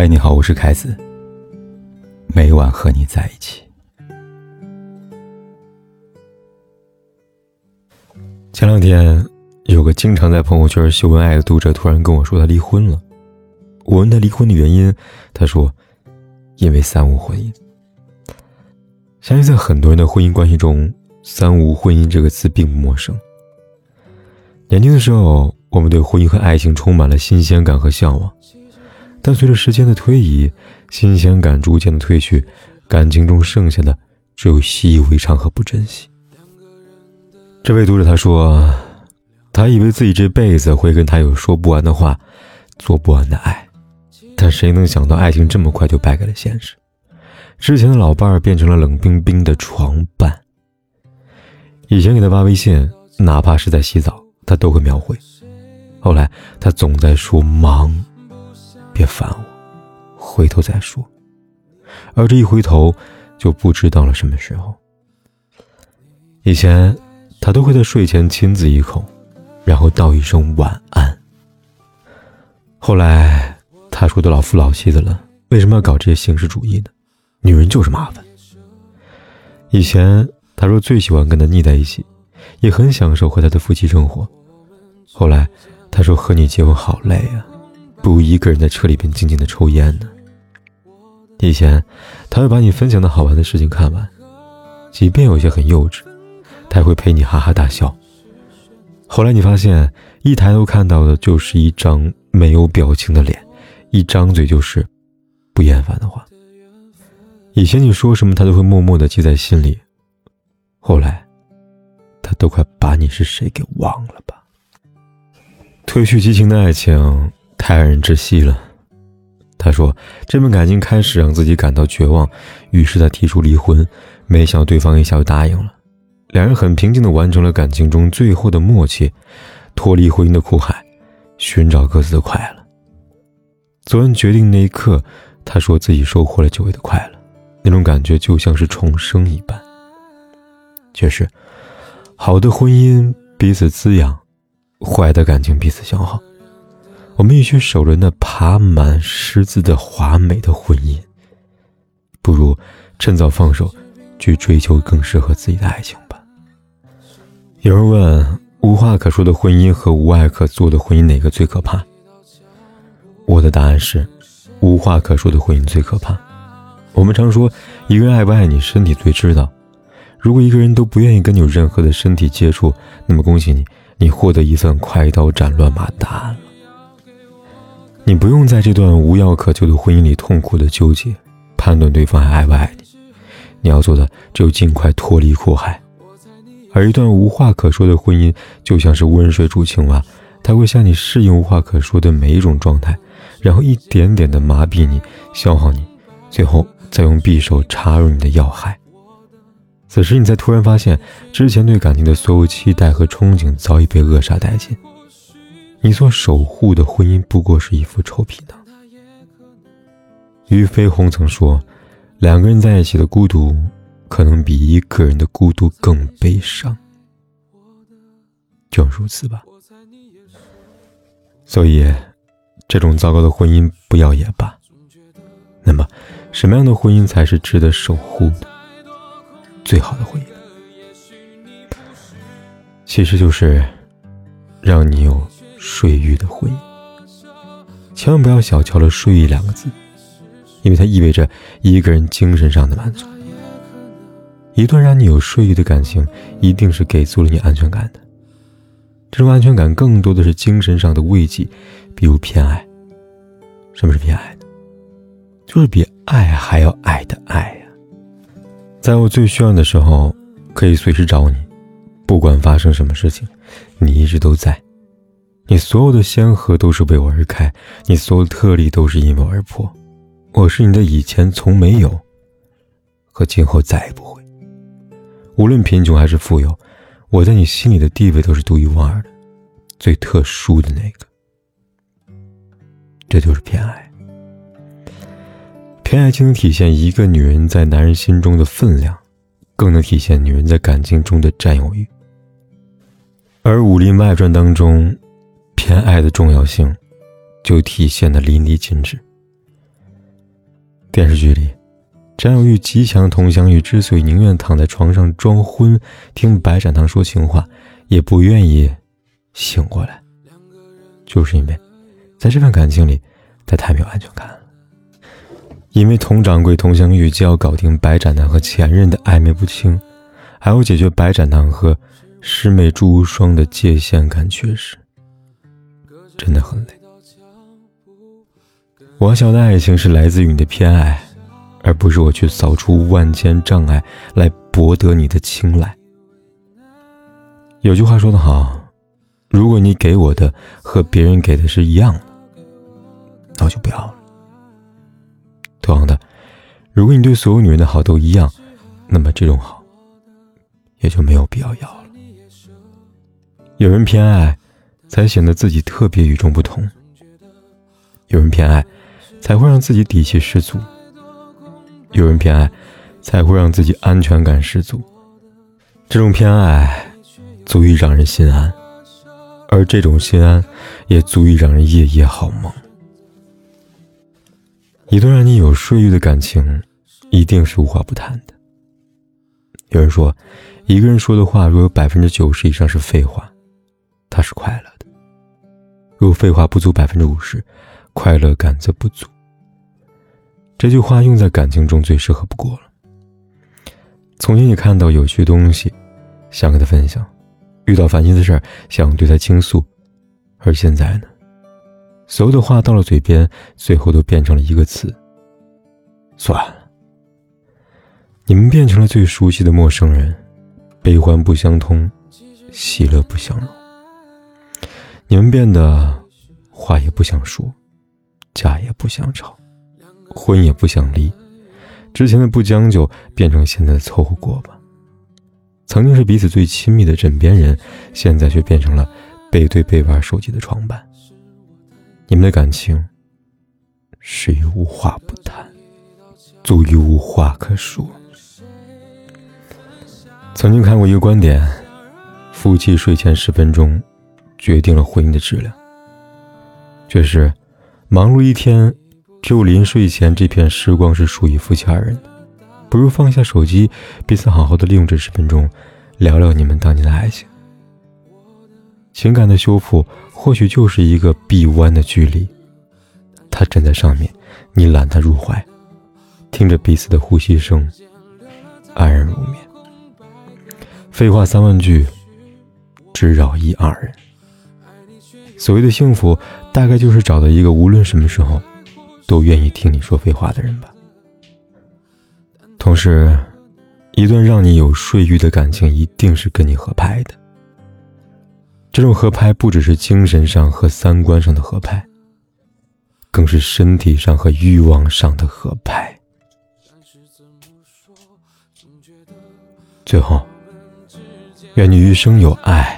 嗨，你好，我是凯子。每晚和你在一起。前两天，有个经常在朋友圈秀恩爱的读者突然跟我说他离婚了。我问他离婚的原因，他说：“因为三无婚姻。”相信在很多人的婚姻关系中，“三无婚姻”这个词并不陌生。年轻的时候，我们对婚姻和爱情充满了新鲜感和向往。但随着时间的推移，新鲜感逐渐的褪去，感情中剩下的只有习以为常和不珍惜。这位读者他说，他以为自己这辈子会跟他有说不完的话，做不完的爱，但谁能想到爱情这么快就败给了现实？之前的老伴儿变成了冷冰冰的床伴。以前给他发微信，哪怕是在洗澡，他都会秒回。后来他总在说忙。别烦我，回头再说。而这一回头，就不知道了什么时候。以前，他都会在睡前亲自一口，然后道一声晚安。后来，他说都老夫老妻的了，为什么要搞这些形式主义呢？女人就是麻烦。以前，他说最喜欢跟他腻在一起，也很享受和他的夫妻生活。后来，他说和你结婚好累啊。不如一个人在车里边静静的抽烟呢。以前，他会把你分享的好玩的事情看完，即便有些很幼稚，他也会陪你哈哈大笑。后来你发现，一抬头看到的就是一张没有表情的脸，一张嘴就是不厌烦的话。以前你说什么，他都会默默的记在心里。后来，他都快把你是谁给忘了吧。褪去激情的爱情。太让人窒息了。他说：“这份感情开始让自己感到绝望，于是他提出离婚。没想到对方一下就答应了。两人很平静地完成了感情中最后的默契，脱离婚姻的苦海，寻找各自的快乐。做完决定那一刻，他说自己收获了久违的快乐，那种感觉就像是重生一般。确实，好的婚姻彼此滋养，坏的感情彼此消耗。”我们与其守着那爬满虱子的华美的婚姻，不如趁早放手，去追求更适合自己的爱情吧。有人问：无话可说的婚姻和无爱可做的婚姻哪个最可怕？我的答案是：无话可说的婚姻最可怕。我们常说，一个人爱不爱你，身体最知道。如果一个人都不愿意跟你有任何的身体接触，那么恭喜你，你获得一份快刀斩乱麻的答案。你不用在这段无药可救的婚姻里痛苦的纠结，判断对方爱不爱你。你要做的只有尽快脱离苦海。而一段无话可说的婚姻，就像是温水煮青蛙，它会向你适应无话可说的每一种状态，然后一点点的麻痹你、消耗你，最后再用匕首插入你的要害。此时，你才突然发现，之前对感情的所有期待和憧憬早已被扼杀殆尽。你所守护的婚姻不过是一副臭皮囊。俞飞鸿曾说：“两个人在一起的孤独，可能比一个人的孤独更悲伤。”就如此吧。所以，这种糟糕的婚姻不要也罢。那么，什么样的婚姻才是值得守护的？最好的婚姻，其实就是让你有。睡欲的婚姻，千万不要小瞧了“睡欲”两个字，因为它意味着一个人精神上的满足。一段让你有睡欲的感情，一定是给足了你安全感的。这种安全感更多的是精神上的慰藉，比如偏爱。什么是偏爱呢？就是比爱还要爱的爱呀！在我最需要的时候，可以随时找你，不管发生什么事情，你一直都在。你所有的先河都是为我而开，你所有的特例都是因我而破。我是你的以前从没有，和今后再也不会。无论贫穷还是富有，我在你心里的地位都是独一无二的，最特殊的那个。这就是偏爱。偏爱既能体现一个女人在男人心中的分量，更能体现女人在感情中的占有欲。而《武林外传》当中。前爱的重要性，就体现的淋漓尽致。电视剧里，占有欲极强的佟湘玉之所以宁愿躺在床上装昏，听白展堂说情话，也不愿意醒过来，就是因为，在这份感情里，他太没有安全感了。因为佟掌柜佟湘玉既要搞定白展堂和前任的暧昧不清，还要解决白展堂和师妹朱无双的界限感缺失，真的很累。我想的爱情是来自于你的偏爱，而不是我去扫除万千障碍来博得你的青睐。有句话说得好，如果你给我的和别人给的是一样的，那我就不要了。同样的，如果你对所有女人的好都一样，那么这种好也就没有必要要了。有人偏爱，才显得自己特别与众不同；有人偏爱。才会让自己底气十足，有人偏爱，才会让自己安全感十足。这种偏爱，足以让人心安，而这种心安，也足以让人夜夜好梦。一段让你有睡欲的感情，一定是无话不谈的。有人说，一个人说的话，若有百分之九十以上是废话，他是快乐；若废话不足百分之五十。快乐感则不足。这句话用在感情中最适合不过了。从前你看到有趣东西，想跟他分享；遇到烦心的事儿，想对他倾诉；而现在呢，所有的话到了嘴边，最后都变成了一个词：算了。你们变成了最熟悉的陌生人，悲欢不相通，喜乐不相容。你们变得话也不想说。家也不想吵，婚也不想离，之前的不将就变成现在的凑合过吧。曾经是彼此最亲密的枕边人，现在却变成了背对背玩手机的床伴。你们的感情，始于无话不谈，足于无话可说。曾经看过一个观点：夫妻睡前十分钟，决定了婚姻的质量。确实。忙碌一天，只有临睡前这片时光是属于夫妻二人的。不如放下手机，彼此好好的利用这十分钟，聊聊你们当年的爱情。情感的修复，或许就是一个臂弯的距离。他站在上面，你揽他入怀，听着彼此的呼吸声，安然入眠。废话三万句，只扰一二人。所谓的幸福，大概就是找到一个无论什么时候，都愿意听你说废话的人吧。同时，一段让你有睡欲的感情，一定是跟你合拍的。这种合拍不只是精神上和三观上的合拍，更是身体上和欲望上的合拍。最后，愿你余生有爱。